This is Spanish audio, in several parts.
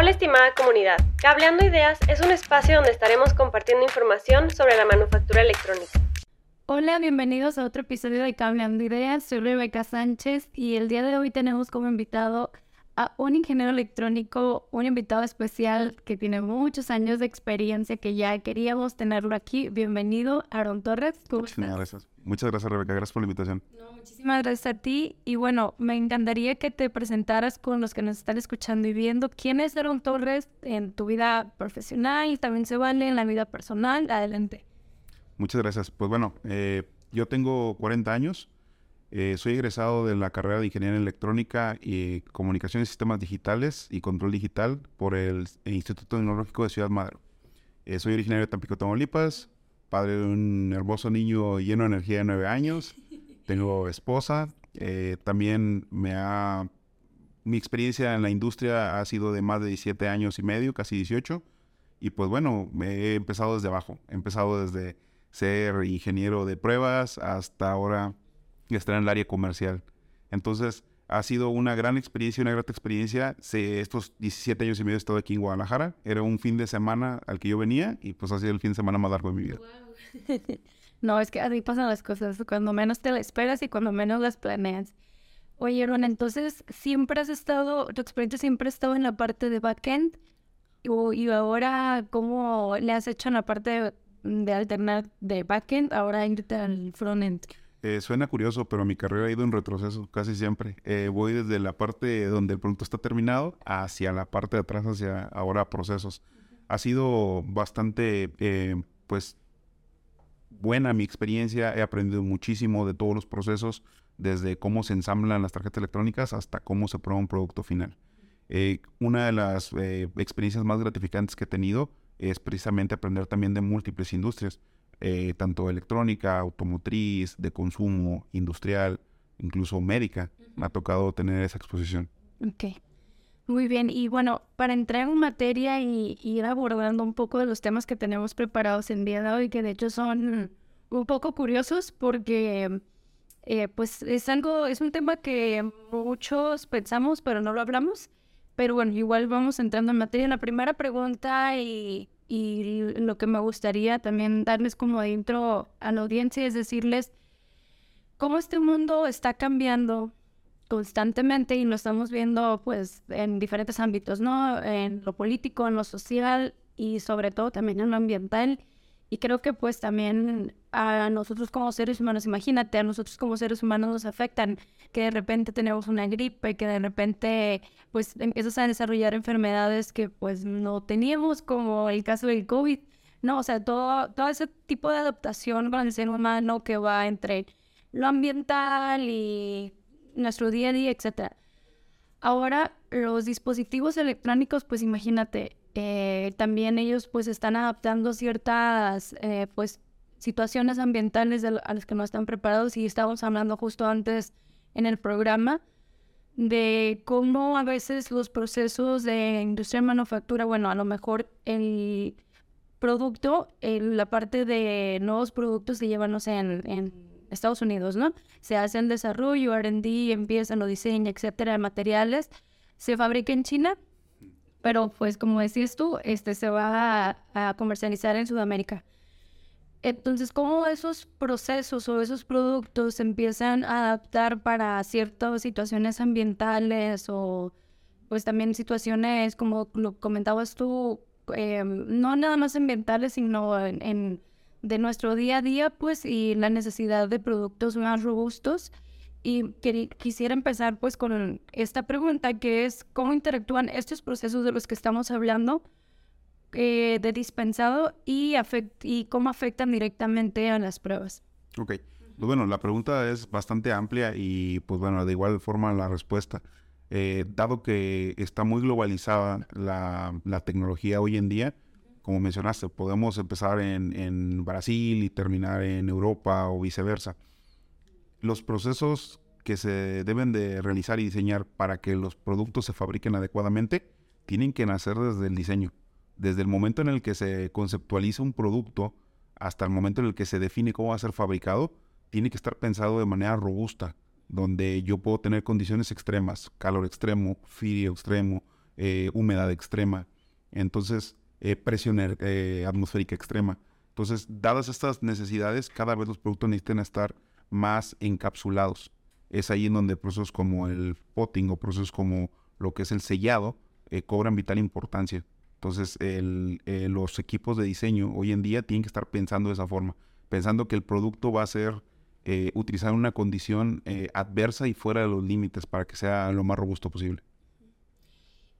Hola estimada comunidad, Cableando Ideas es un espacio donde estaremos compartiendo información sobre la manufactura electrónica. Hola, bienvenidos a otro episodio de Cableando Ideas. Soy Rebeca Sánchez y el día de hoy tenemos como invitado a un ingeniero electrónico, un invitado especial que tiene muchos años de experiencia que ya queríamos tenerlo aquí. Bienvenido, Aaron Torres. Muchas gracias. Muchas gracias, Rebeca. Gracias por la invitación. muchísimas gracias a ti. Y bueno, me encantaría que te presentaras con los que nos están escuchando y viendo. ¿Quién es Aaron Torres en tu vida profesional? También se vale en la vida personal. Adelante. Muchas gracias. Pues bueno, eh, yo tengo 40 años. Eh, soy egresado de la carrera de Ingeniería Electrónica y Comunicación de Sistemas Digitales y Control Digital por el Instituto Tecnológico de Ciudad Madero. Eh, soy originario de Tampico, Tamaulipas, padre de un hermoso niño lleno de energía de nueve años. Tengo esposa. Eh, también me ha... Mi experiencia en la industria ha sido de más de 17 años y medio, casi 18. Y pues bueno, he empezado desde abajo. He empezado desde ser ingeniero de pruebas hasta ahora y estar en el área comercial. Entonces, ha sido una gran experiencia, una grata experiencia. estos 17 años y medio he estado aquí en Guadalajara. Era un fin de semana al que yo venía y pues ha sido el fin de semana más largo de mi vida. no, es que así pasan las cosas, cuando menos te las esperas y cuando menos las planeas. Oye, Ron, entonces, ¿siempre has estado, tu experiencia siempre ha estado en la parte de backend? Y ahora, ¿cómo le has hecho en la parte de, alternar de backend, ahora irte al frontend? Eh, suena curioso, pero mi carrera ha ido en retroceso casi siempre. Eh, voy desde la parte donde el producto está terminado hacia la parte de atrás, hacia ahora procesos. Ha sido bastante, eh, pues, buena mi experiencia. He aprendido muchísimo de todos los procesos, desde cómo se ensamblan las tarjetas electrónicas hasta cómo se prueba un producto final. una de las experiencias más gratificantes que he tenido es precisamente aprender también de múltiples industrias. Eh, tanto electrónica, automotriz, de consumo, industrial, incluso médica. Me ha tocado tener esa exposición. Ok. Muy bien, y bueno, para entrar en materia y, ir abordando un poco de los temas que tenemos preparados en día de hoy, que de hecho son un poco curiosos porque eh, pues es algo, es un tema que muchos pensamos pero no lo hablamos, pero bueno, igual vamos entrando en materia. La primera pregunta y y lo que me gustaría también darles como intro a la audiencia es decirles cómo este mundo está cambiando constantemente y lo estamos viendo pues en diferentes ámbitos, ¿no? En lo político, en lo social y sobre todo también en lo ambiental. Y creo que pues también a nosotros como seres humanos, imagínate, a nosotros como seres humanos nos afectan que de repente tenemos una gripe, que de repente pues empiezas a desarrollar enfermedades que pues no teníamos, como el caso del COVID, ¿no? O sea, todo, todo ese tipo de adaptación con el ser humano que va entre lo ambiental y nuestro día a día, etc. Ahora, los dispositivos electrónicos, pues imagínate, eh, también ellos pues están adaptando ciertas eh, pues situaciones ambientales a las que no están preparados y estábamos hablando justo antes en el programa de cómo a veces los procesos de industria de manufactura, bueno, a lo mejor el producto, la parte de nuevos productos se llevan, no sé, en, Estados Unidos, ¿no? Se hace el desarrollo, R&D, empiezan, lo diseño, etcétera, de materiales, se fabrica en China, pero pues como decías tú, este se va a comercializar en Sudamérica. Entonces, ¿cómo esos procesos o esos productos se empiezan a adaptar para ciertas situaciones ambientales o pues también situaciones, como lo comentabas tú, eh, no nada más ambientales, sino en, de nuestro día a día, pues, y la necesidad de productos más robustos? Y quisiera empezar pues con esta pregunta que es, ¿cómo interactúan estos procesos de los que estamos hablando eh, de dispensado y, y cómo afectan directamente a las pruebas. Ok. Pues bueno, la pregunta es bastante amplia y pues bueno, de igual forma la respuesta. Eh, dado que está muy globalizada la, la, tecnología hoy en día, como mencionaste, podemos empezar en, en, Brasil y terminar en Europa o viceversa. Los procesos que se deben de realizar y diseñar para que los productos se fabriquen adecuadamente tienen que nacer desde el diseño desde el momento en el que se conceptualiza un producto hasta el momento en el que se define cómo va a ser fabricado, tiene que estar pensado de manera robusta, donde yo puedo tener condiciones extremas, calor extremo, frío extremo, eh, humedad extrema, entonces eh, presión eh, atmosférica extrema. Entonces, dadas estas necesidades, cada vez los productos necesitan estar más encapsulados. Es ahí en donde procesos como el potting o procesos como lo que es el sellado cobran vital importancia. Entonces, los equipos de diseño hoy en día tienen que estar pensando de esa forma, pensando que el producto va a ser eh, utilizar una condición eh, adversa y fuera de los límites para que sea lo más robusto posible.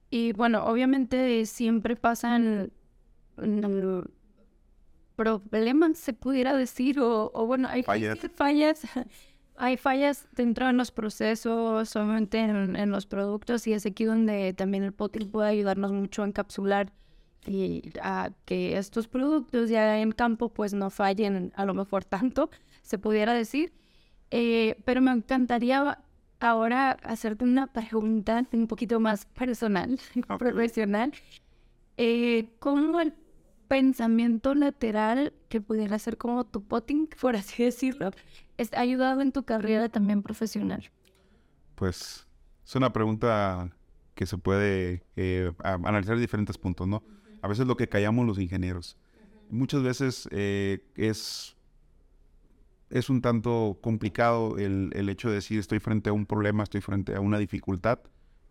Y bueno, obviamente siempre pasan problemas, se pudiera decir, o, bueno, hay fallas. fallas. Hay fallas dentro de los procesos, obviamente en, los productos, y es aquí donde también el potting puede ayudarnos mucho a encapsular y a que estos productos ya en campo pues no fallen a lo mejor tanto, se pudiera decir. Eh, pero me encantaría ahora hacerte una pregunta un poquito más personal, profesional. Eh, ¿Cómo el pensamiento lateral que pudiera ser como tu potting, por así decirlo, ha ayudado en tu carrera también profesional? Pues es una pregunta que se puede eh, analizar de diferentes puntos, ¿no? A veces lo que callamos los ingenieros. Muchas veces eh, es, es un tanto complicado el, el hecho de decir estoy frente a un problema, estoy frente a una dificultad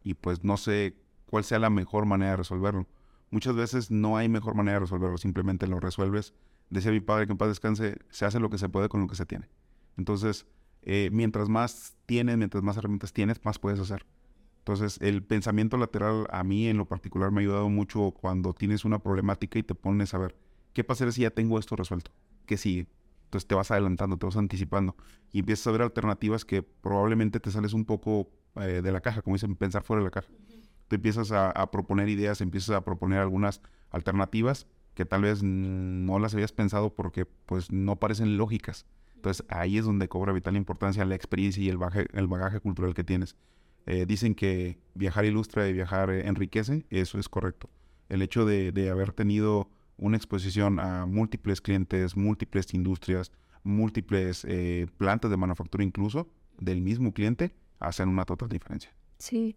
y pues no sé cuál sea la mejor manera de resolverlo. Muchas veces no hay mejor manera de resolverlo, simplemente lo resuelves. Decía mi padre que en paz descanse, se hace lo que se puede con lo que se tiene. Entonces, eh, mientras más tienes, mientras más herramientas tienes, más puedes hacer. Entonces, el pensamiento lateral a mí en lo particular me ha ayudado mucho cuando tienes una problemática y te pones a ver, ¿qué pasaría si ya tengo esto resuelto? ¿Qué sigue? Entonces te vas adelantando, te vas anticipando y empiezas a ver alternativas que probablemente te sales un poco eh, de la caja, como dicen, pensar fuera de la caja. Te empiezas a, proponer ideas, empiezas a proponer algunas alternativas que tal vez no las habías pensado porque pues no parecen lógicas. Entonces ahí es donde cobra vital importancia la experiencia y el el bagaje cultural que tienes. Eh, dicen que viajar ilustra y viajar eh, enriquece, eso es correcto. El hecho de, haber tenido una exposición a múltiples clientes, múltiples industrias, múltiples eh, plantas de manufactura incluso del mismo cliente, hacen una total diferencia. Sí,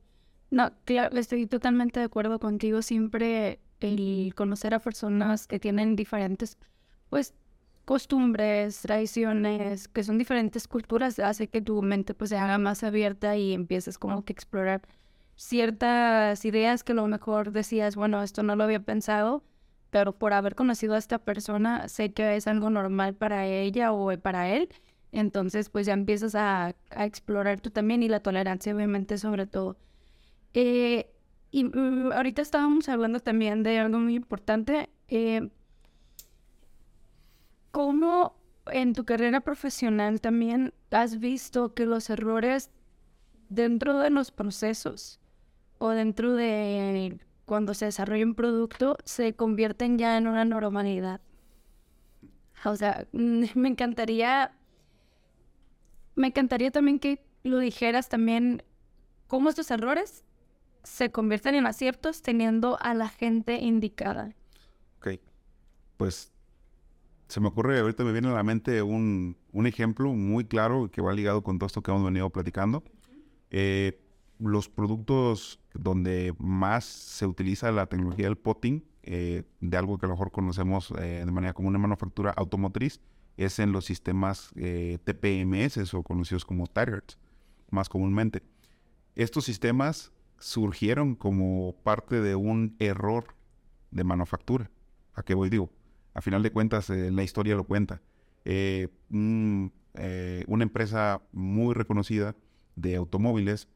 no, claro, estoy totalmente de acuerdo contigo. Siempre el conocer a personas que tienen diferentes, pues, costumbres, tradiciones, que son diferentes culturas, hace que tu mente pues se haga más abierta y empieces como que explorar ciertas ideas que a lo mejor decías, bueno, esto no lo había pensado, pero por haber conocido a esta persona, sé que es algo normal para ella o para él. Entonces, pues ya empiezas a, explorar tú también y la tolerancia, obviamente, sobre todo. Eh, y mm, ahorita estábamos hablando también de algo muy importante. Eh, ¿Cómo en tu carrera profesional también has visto que los errores dentro de los procesos o dentro de cuando se desarrolla un producto se convierten ya en una normalidad? O sea, me encantaría, me encantaría también que lo dijeras también cómo estos errores se convierten en aciertos teniendo a la gente indicada. Ok, pues se me ocurre, ahorita me viene a la mente un, ejemplo muy claro que va ligado con todo esto que hemos venido platicando. Eh, los productos donde más se utiliza la tecnología del potting, eh, de algo que a lo mejor conocemos eh, de manera común en manufactura automotriz, es en los sistemas TPMS o conocidos como tires, más comúnmente. Estos sistemas surgieron como parte de un error de manufactura. ¿A qué voy? Digo, a final de cuentas eh, la historia lo cuenta. Eh, eh, una empresa muy reconocida de automóviles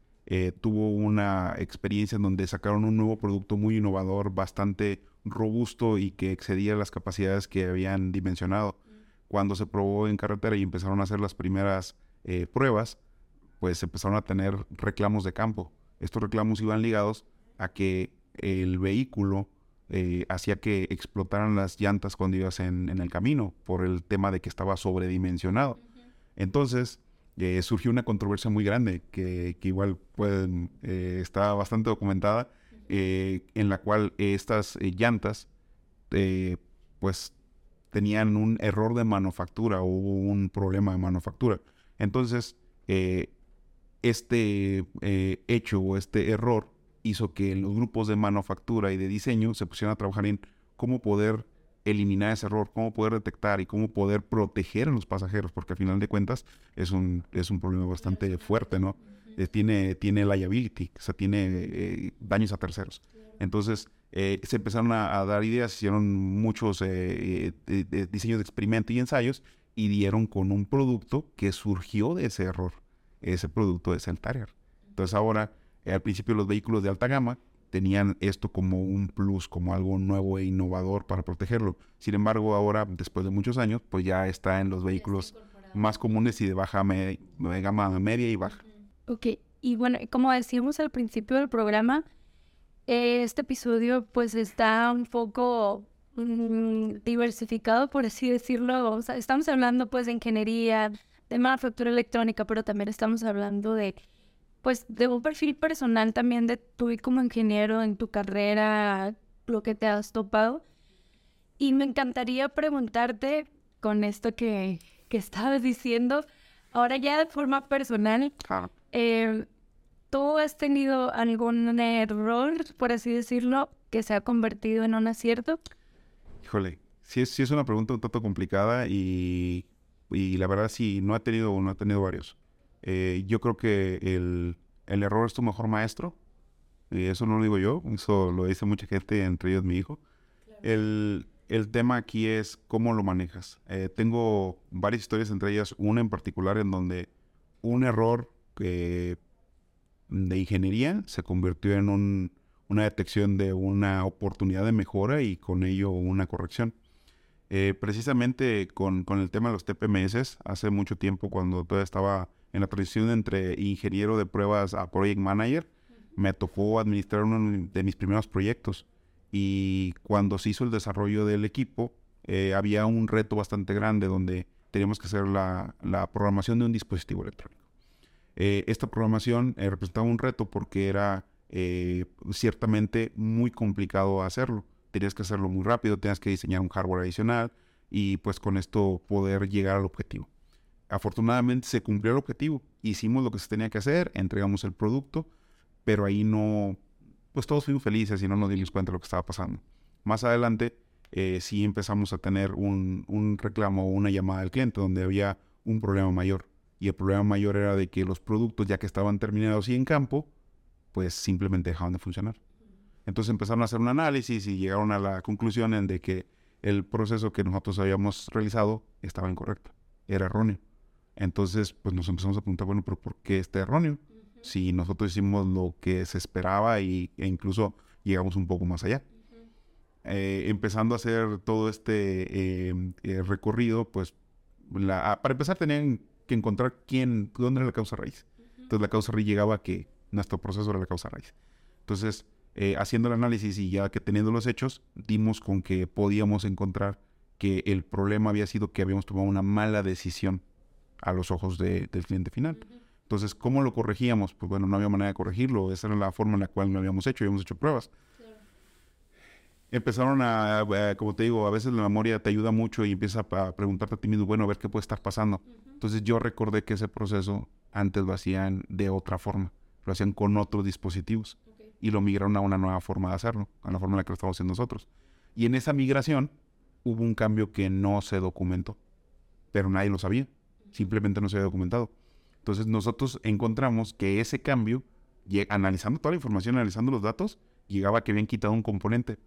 tuvo una experiencia en donde sacaron un nuevo producto muy innovador, bastante robusto y que excedía las capacidades que habían dimensionado. Cuando se probó en carretera y empezaron a hacer las primeras pruebas, pues empezaron a tener reclamos de campo. Estos reclamos iban ligados a que el vehículo eh, hacía que explotaran las llantas cuando ibas en, el camino por el tema de que estaba sobredimensionado. Entonces eh, surgió una controversia muy grande que, igual pueden, eh, está bastante documentada, en la cual estas llantas pues tenían un error de manufactura o un problema de manufactura. Entonces, este hecho o este error hizo que los grupos de manufactura y de diseño se pusieran a trabajar en cómo poder eliminar ese error, cómo poder detectar y cómo poder proteger a los pasajeros, porque al final de cuentas es un, es un problema bastante fuerte, ¿no? Eh, tiene, tiene liability, o sea, tiene eh, daños a terceros. Entonces, eh, se empezaron a, dar ideas, hicieron muchos diseños de experimento y ensayos y dieron con un producto que surgió de ese error. Ese producto es el Tarrier. Entonces ahora, al principio los vehículos de alta gama tenían esto como un plus, como algo nuevo e innovador para protegerlo. Sin embargo, ahora, después de muchos años, pues ya está en los vehículos más comunes y de baja gama media y baja. Ok, y bueno, como decíamos al principio del programa, este episodio pues está un poco mm, diversificado, por así decirlo. estamos hablando pues de ingeniería, de manufactura electrónica, pero también estamos hablando de pues de un perfil personal también de tú como ingeniero en tu carrera, lo que te has topado. Y me encantaría preguntarte con esto que, que estabas diciendo, ahora ya de forma personal, eh, ¿tú has tenido algún error, por así decirlo, que se ha convertido en un acierto? Híjole, sí es, sí es una pregunta un tanto complicada y, y la verdad sí, no ha tenido uno, ha tenido varios. Eh, yo creo que el, el, error es tu mejor maestro. Y eso no lo digo yo, eso lo dice mucha gente, entre ellos mi hijo. El, el, tema aquí es cómo lo manejas. Eh, tengo varias historias, entre ellas una en particular en donde un error de ingeniería se convirtió en un, una detección de una oportunidad de mejora y con ello una corrección. Eh, precisamente con, con, el tema de los TPMS, hace mucho tiempo cuando todavía estaba en la transición entre ingeniero de pruebas a project manager, me tocó administrar uno de mis primeros proyectos. Y cuando se hizo el desarrollo del equipo, eh, había un reto bastante grande donde teníamos que hacer la, la programación de un dispositivo electrónico. Eh, esta programación eh, representaba un reto porque era ciertamente muy complicado hacerlo. Tenías que hacerlo muy rápido, tenías que diseñar un hardware adicional y pues con esto poder llegar al objetivo afortunadamente se cumplió el objetivo. Hicimos lo que se tenía que hacer, entregamos el producto, pero ahí no, pues todos fuimos felices y no nos dimos cuenta de lo que estaba pasando. Más adelante eh, sí empezamos a tener un, un reclamo o una llamada del cliente donde había un problema mayor. Y el problema mayor era de que los productos, ya que estaban terminados y en campo, pues simplemente dejaban de funcionar. Entonces empezaron a hacer un análisis y llegaron a la conclusión en de que el proceso que nosotros habíamos realizado estaba incorrecto, era erróneo. Entonces, pues nos empezamos a preguntar, bueno, pero ¿por qué está erróneo? Si nosotros hicimos lo que se esperaba y, e incluso llegamos un poco más allá. Eh, empezando a hacer todo este em, eh, recorrido, pues para empezar tenían que encontrar quién, dónde era la causa raíz. Entonces la causa raíz llegaba a que nuestro proceso era la causa raíz. Entonces, eh, haciendo el análisis y ya que teniendo los hechos, dimos con que podíamos encontrar que el problema había sido que habíamos tomado una mala decisión a los ojos del cliente final. Entonces, ¿cómo lo corregíamos? Pues bueno, no había manera de corregirlo. Esa era la forma en la cual lo habíamos hecho. Habíamos hecho pruebas. Empezaron a, como te digo, a veces la memoria te ayuda mucho y empieza a preguntarte a ti mismo, bueno, a ver qué puede estar pasando. Entonces yo recordé que ese proceso antes lo hacían de otra forma. Lo hacían con otros dispositivos. Y lo migraron a una nueva forma de hacerlo, a la forma en la que lo estamos haciendo nosotros. Y en esa migración hubo un cambio que no se documentó, pero nadie lo sabía simplemente no se había documentado. Entonces nosotros encontramos que ese cambio, analizando toda la información, analizando los datos, llegaba a que habían quitado un componente.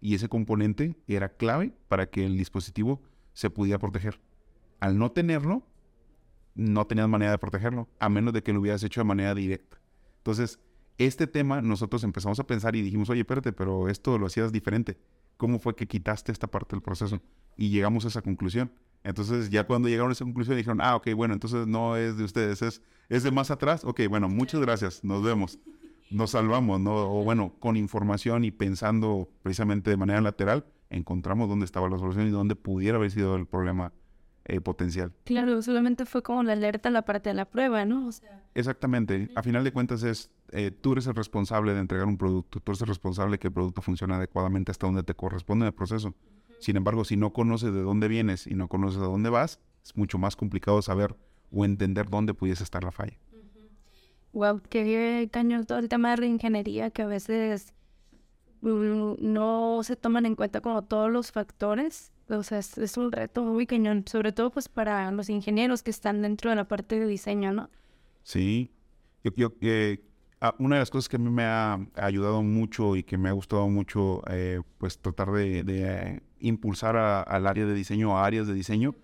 Y ese componente era clave para que el dispositivo se pudiera proteger. Al no tenerlo, no tenías manera de protegerlo, a menos de que lo hubieras hecho de manera directa. Entonces, este tema nosotros empezamos a pensar y dijimos, oye, espérate, pero esto lo hacías diferente. ¿Cómo fue que quitaste esta parte del proceso? Y llegamos a esa conclusión. Entonces ya cuando llegaron a esa conclusión dijeron, ah, ok, bueno, entonces no es de ustedes, es, es de más atrás. Ok, bueno, muchas gracias, nos vemos. Nos salvamos, ¿no? O bueno, con información y pensando precisamente de manera lateral, encontramos dónde estaba la solución y dónde pudiera haber sido el problema eh, potencial. Claro, solamente fue como la alerta la parte de la prueba, ¿no? Exactamente. A final de cuentas es, eh, tú eres el responsable de entregar un producto, tú eres el responsable de que el producto funcione adecuadamente hasta donde te corresponde en el proceso. Sin embargo, si no conoces de dónde vienes y no conoces a dónde vas, es mucho más complicado saber o entender dónde pudiese estar la falla. wow, qué cañón todo el tema de reingeniería que a veces mm, no se toman en cuenta como todos los factores. O sea, es, es un reto muy cañón, sobre todo pues para los ingenieros que están dentro de la parte de diseño, ¿no? Sí, yo, yo eh, ah, una de las cosas que a mí me ha ayudado mucho y que me ha gustado mucho, eh, pues tratar de, de, impulsar a- al área de diseño, a áreas de diseño,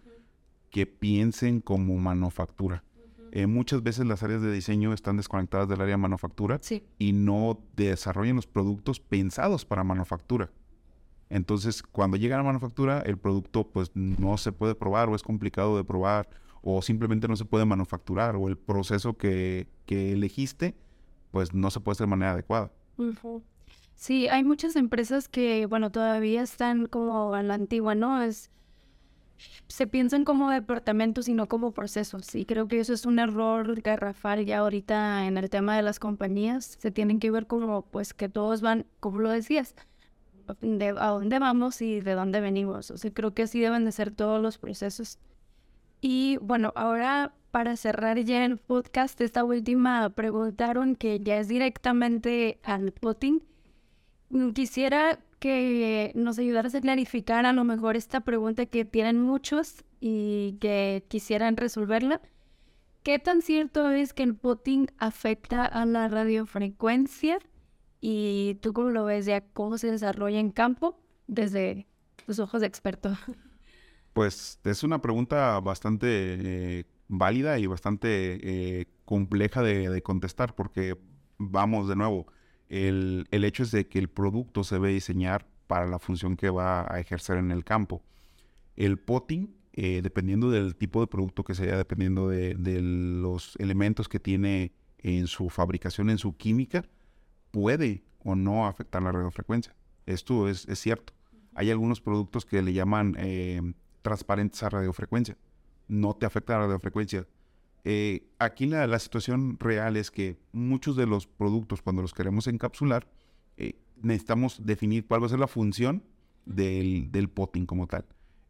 que piensen como manufactura. Eh, muchas veces las áreas de diseño están desconectadas del área de manufactura Sí. y no desarrollan los productos pensados para manufactura. Entonces, cuando llegan a manufactura, el producto pues no se puede probar o es complicado de probar o simplemente no se puede manufacturar o el proceso que, que elegiste pues no se puede hacer de manera adecuada. Sí, hay muchas empresas que, bueno, todavía están como a la antigua, ¿no? Es, se piensan como departamentos y no como procesos. Y creo que eso es un error garrafal ya ahorita en el tema de las compañías. Se tienen que ver como, pues, que todos van, como lo decías, de a dónde vamos y de dónde venimos. O sea, creo que así deben de ser todos los procesos. Y bueno, ahora para cerrar ya el podcast, esta última preguntaron que ya es directamente al potting. Quisiera que nos ayudaras a clarificar a lo mejor esta pregunta que tienen muchos y que quisieran resolverla. ¿Qué tan cierto es que el potting afecta a la radiofrecuencia? Y tú cómo lo ves ya, cómo se desarrolla en campo desde tus ojos de experto. Pues es una pregunta bastante eh, válida y bastante eh, compleja de, contestar porque vamos de nuevo, el, el hecho es de que el producto se debe diseñar para la función que va a ejercer en el campo. El potting, eh, dependiendo del tipo de producto que sea, dependiendo de, de los elementos que tiene en su fabricación, en su química, puede o no afectar la radiofrecuencia. Esto es, es cierto. Hay algunos productos que le llaman eh, transparentes a radiofrecuencia. No te afecta la radiofrecuencia. Eh, aquí la, la situación real es que muchos de los productos, cuando los queremos encapsular, eh, necesitamos definir cuál va a ser la función del, del potting como tal.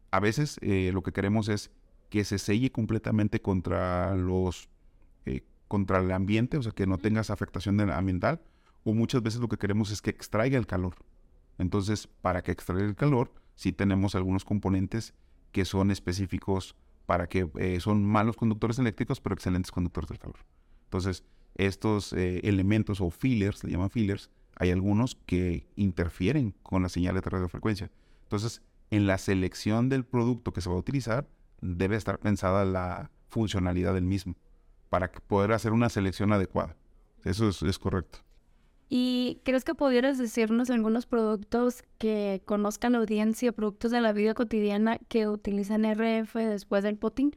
A veces eh, lo que queremos es que se selle completamente contra los eh, contra el ambiente, o sea, que no tengas afectación ambiental, o muchas veces lo que queremos es que extraiga el calor. Entonces, para que extraiga el calor, sí tenemos algunos componentes que son específicos para que eh, son malos conductores eléctricos, pero excelentes conductores del calor. Entonces, estos eh, elementos o fillers, le llaman fillers, hay algunos que interfieren con las señales de radiofrecuencia. Entonces, en la selección del producto que se va a utilizar, debe estar pensada la funcionalidad del mismo para poder hacer una selección adecuada. Eso es, es correcto. ¿Y crees que pudieras decirnos algunos productos que conozcan la audiencia, productos de la vida cotidiana que utilizan RF después del potting?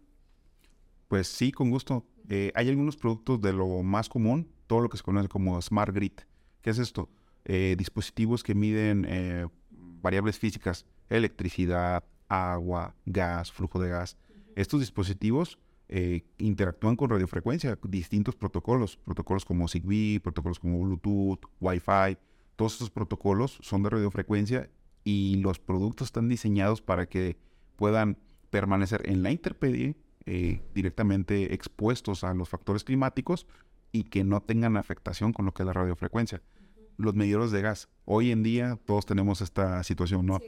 Pues sí, con gusto. Eh, hay algunos productos de lo más común, todo lo que se conoce como Smart Grid. ¿Qué es esto? Eh, dispositivos que miden eh, variables físicas, electricidad, agua, gas, flujo de gas. Estos dispositivos eh, interactúan con radiofrecuencia, distintos protocolos, protocolos como Zigbee, protocolos como Bluetooth, Wi-Fi. Todos estos protocolos son de radiofrecuencia y los productos están diseñados para que puedan permanecer en la intemperie eh, directamente expuestos a los factores climáticos y que no tengan afectación con lo que es la radiofrecuencia. Los medidores de gas. Hoy en día todos tenemos esta situación, ¿no?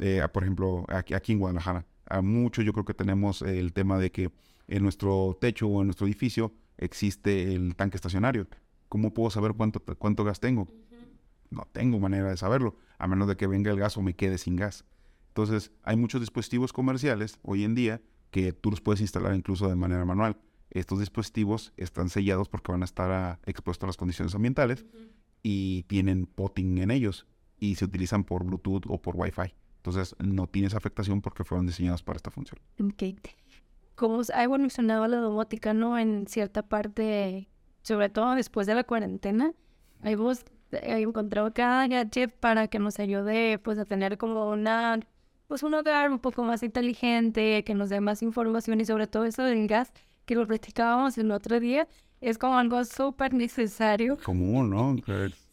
Eh, por ejemplo, aquí, aquí en Guadalajara. A mucho yo creo que tenemos el tema de que en nuestro techo o en nuestro edificio existe el tanque estacionario. ¿Cómo puedo saber cuánto, cuánto gas tengo? No tengo manera de saberlo, a menos de que venga el gas o me quede sin gas. Entonces, hay muchos dispositivos comerciales hoy en día que tú los puedes instalar incluso de manera manual. Estos dispositivos están sellados porque van a estar a- expuestos a las condiciones ambientales y tienen potting en ellos y se utilizan por Bluetooth o por Wi-Fi. Entonces, no tienes afectación porque fueron diseñados para esta función. Ok. Como ha evolucionado la domótica, ¿no? En cierta parte, sobre todo después de la cuarentena, hemos eh, encontrado cada gadget para que nos ayude, pues, a tener como una, pues, un hogar un poco más inteligente, que nos dé más información y sobre todo eso del gas, que lo platicábamos el otro día, es como algo súper necesario Común, ¿no?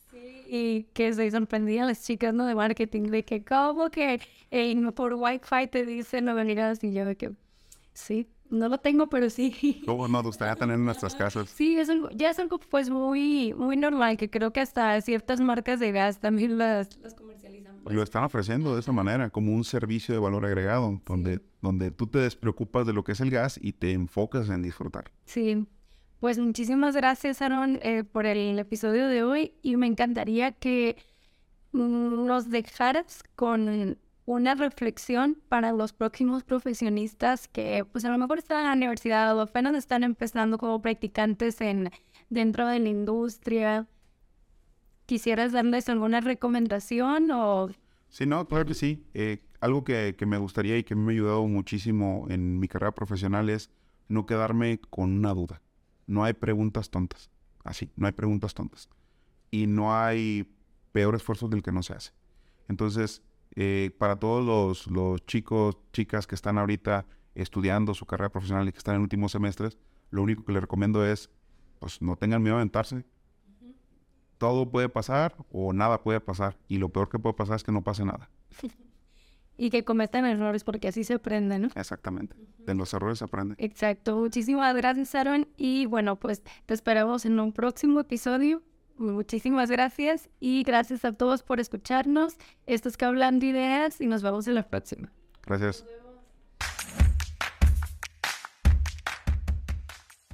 y que se sorprendían las chicas, ¿no? De marketing, de que como que eh, por Wi-Fi te dicen no venirás y yo de que sí, No lo tengo, pero sí. ¿Cómo no? Gustaría tener en nuestras casas. Sí, es algo, ya es algo pues muy, muy normal, que creo que hasta ciertas marcas de gas también las, las comercializan. Lo están ofreciendo de esa manera, como un servicio de valor agregado, donde, donde tú te despreocupas de lo que es el gas y te enfocas en disfrutar. Sí, pues muchísimas gracias, Aaron, eh, por el episodio de hoy y me encantaría que nos dejaras con una reflexión para los próximos profesionistas que pues a lo mejor están en la universidad o apenas están empezando como practicantes en dentro de la industria. ¿Quisieras darles alguna recomendación o...? Sí, no, claro que sí. Eh, algo que, que, me gustaría y que me ha ayudado muchísimo en mi carrera profesional es no quedarme con una duda. No hay preguntas tontas. Así, no hay preguntas tontas. Y no hay peor esfuerzo del que no se hace. Entonces, eh, para todos los, los, chicos, chicas que están ahorita estudiando su carrera profesional y que están en últimos semestres, lo único que les recomiendo es, pues no tengan miedo a aventarse. Todo puede pasar o nada puede pasar. Y lo peor que puede pasar es que no pase nada. y que cometan errores porque así se aprende, ¿no? Exactamente. De los errores se aprende. Exacto. Muchísimas gracias, Aaron. Y bueno, pues te esperamos en un próximo episodio. Muchísimas gracias y gracias a todos por escucharnos. Esto es hablando ideas y nos vemos en la próxima. Gracias.